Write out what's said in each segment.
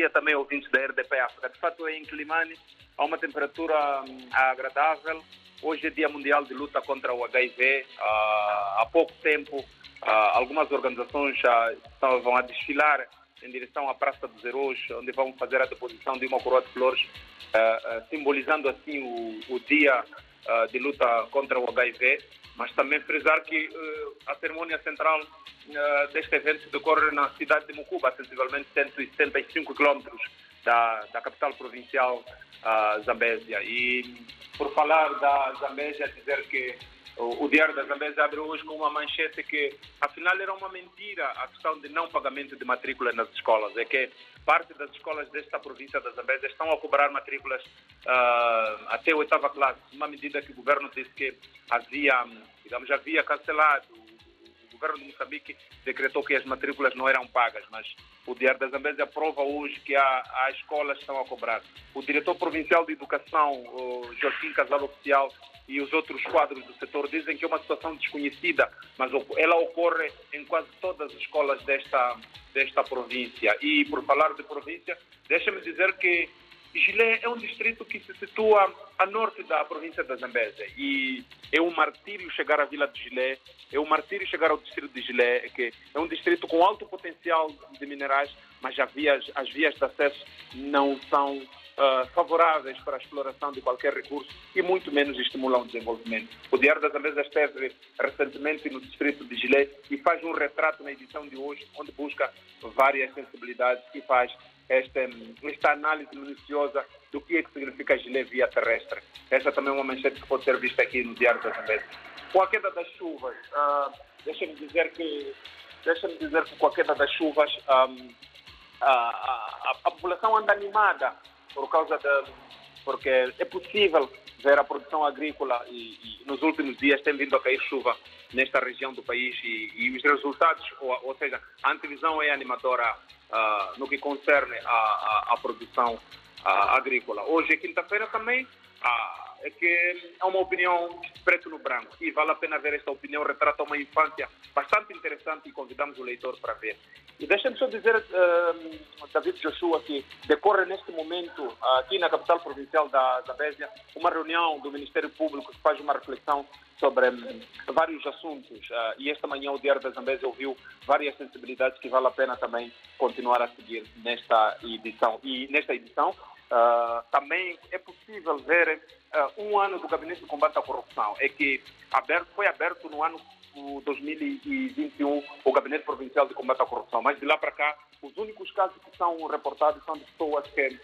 dia também, ouvintes da RDP África. De fato, em Climane há uma temperatura hum, agradável. Hoje é Dia Mundial de Luta contra o HIV. Ah, há pouco tempo, ah, algumas organizações já estavam a desfilar em direção à Praça dos Heróis, onde vão fazer a deposição de uma coroa de flores, ah, simbolizando assim o, dia de luta contra o HIV. Mas também frisar que ah, a cerimônia central ah, deste evento decorre na cidade de Mucuba, sensivelmente 175 quilômetros da, da capital provincial uh, Zambésia. E por falar da Zambésia, dizer que o, Diário da Zambésia abre hoje com uma manchete que, afinal, era uma mentira a questão de não pagamento de matrícula nas escolas. É que parte das escolas desta província da Zambésia estão a cobrar matrículas uh, até oitava classe, uma medida que o governo disse que havia, digamos, havia cancelado governo de Moçambique decretou que as matrículas não eram pagas, mas o Diário da Zambésia prova hoje que há, escolas estão a cobrar. O diretor provincial de educação, Joaquim Casal Oficial, e os outros quadros do setor dizem que é uma situação desconhecida, mas ela ocorre em quase todas as escolas desta, desta província. E por falar de província, deixa-me dizer que Gilé é um distrito que se situa a norte da província da Zambésia e é um martírio chegar à vila de Gilé, é um martírio chegar ao distrito de Gilé, que é um distrito com alto potencial de minerais, mas as vias, as vias de acesso não são uh, favoráveis para a exploração de qualquer recurso e muito menos estimulam o desenvolvimento. O Diário da Zambésia esteve recentemente no distrito de Gilé e faz um retrato na edição de hoje, onde busca várias sensibilidades e faz esta, esta análise minuciosa do que é que significa Gilé via terrestre. Essa também é uma manchete que pode ser vista aqui no Diário da Zambésia. Com a queda das chuvas, uh, deixa-me dizer que deixa-me dizer que com a queda das chuvas a, a, a, população anda animada por causa da porque é possível ver a produção agrícola e, e, nos últimos dias tem vindo a cair chuva nesta região do país e, e os resultados, ou, ou, seja, a antevisão é animadora uh, no que concerne a produção uh, agrícola. Hoje é quinta-feira também, que é uma opinião preto no branco e vale a pena ver esta opinião, retrata uma infância bastante interessante e convidamos o leitor para ver. E deixa-me só dizer, uh, David Joshua, que decorre neste momento, aqui na capital provincial da Zambésia, uma reunião do Ministério Público que faz uma reflexão sobre um, vários assuntos. Uh, e esta manhã o Diário da Zambésia ouviu várias sensibilidades que vale a pena também continuar a seguir nesta edição. E nesta edição uh, também é possível ver um ano do Gabinete de Combate à Corrupção. É que aberto, foi aberto no ano 2021 o Gabinete Provincial de Combate à Corrupção. Mas de lá para cá, os únicos casos que são reportados são de pessoas que,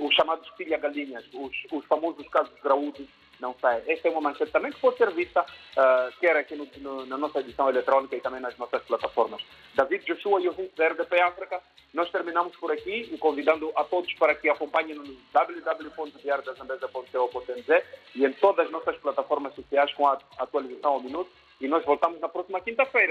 os chamados filha-galinhas, os, os famosos casos graúdos, não sai. Esta é uma manchete também que pode ser vista, uh, quer aqui no, no, na nossa edição eletrónica e também nas nossas plataformas. David Joshua e o da RDP África, nós terminamos por aqui e convidando a todos para que acompanhem no www.diariodazambesa.co.nz e em todas as nossas plataformas sociais com a atualização ao minuto. E nós voltamos na próxima quinta-feira.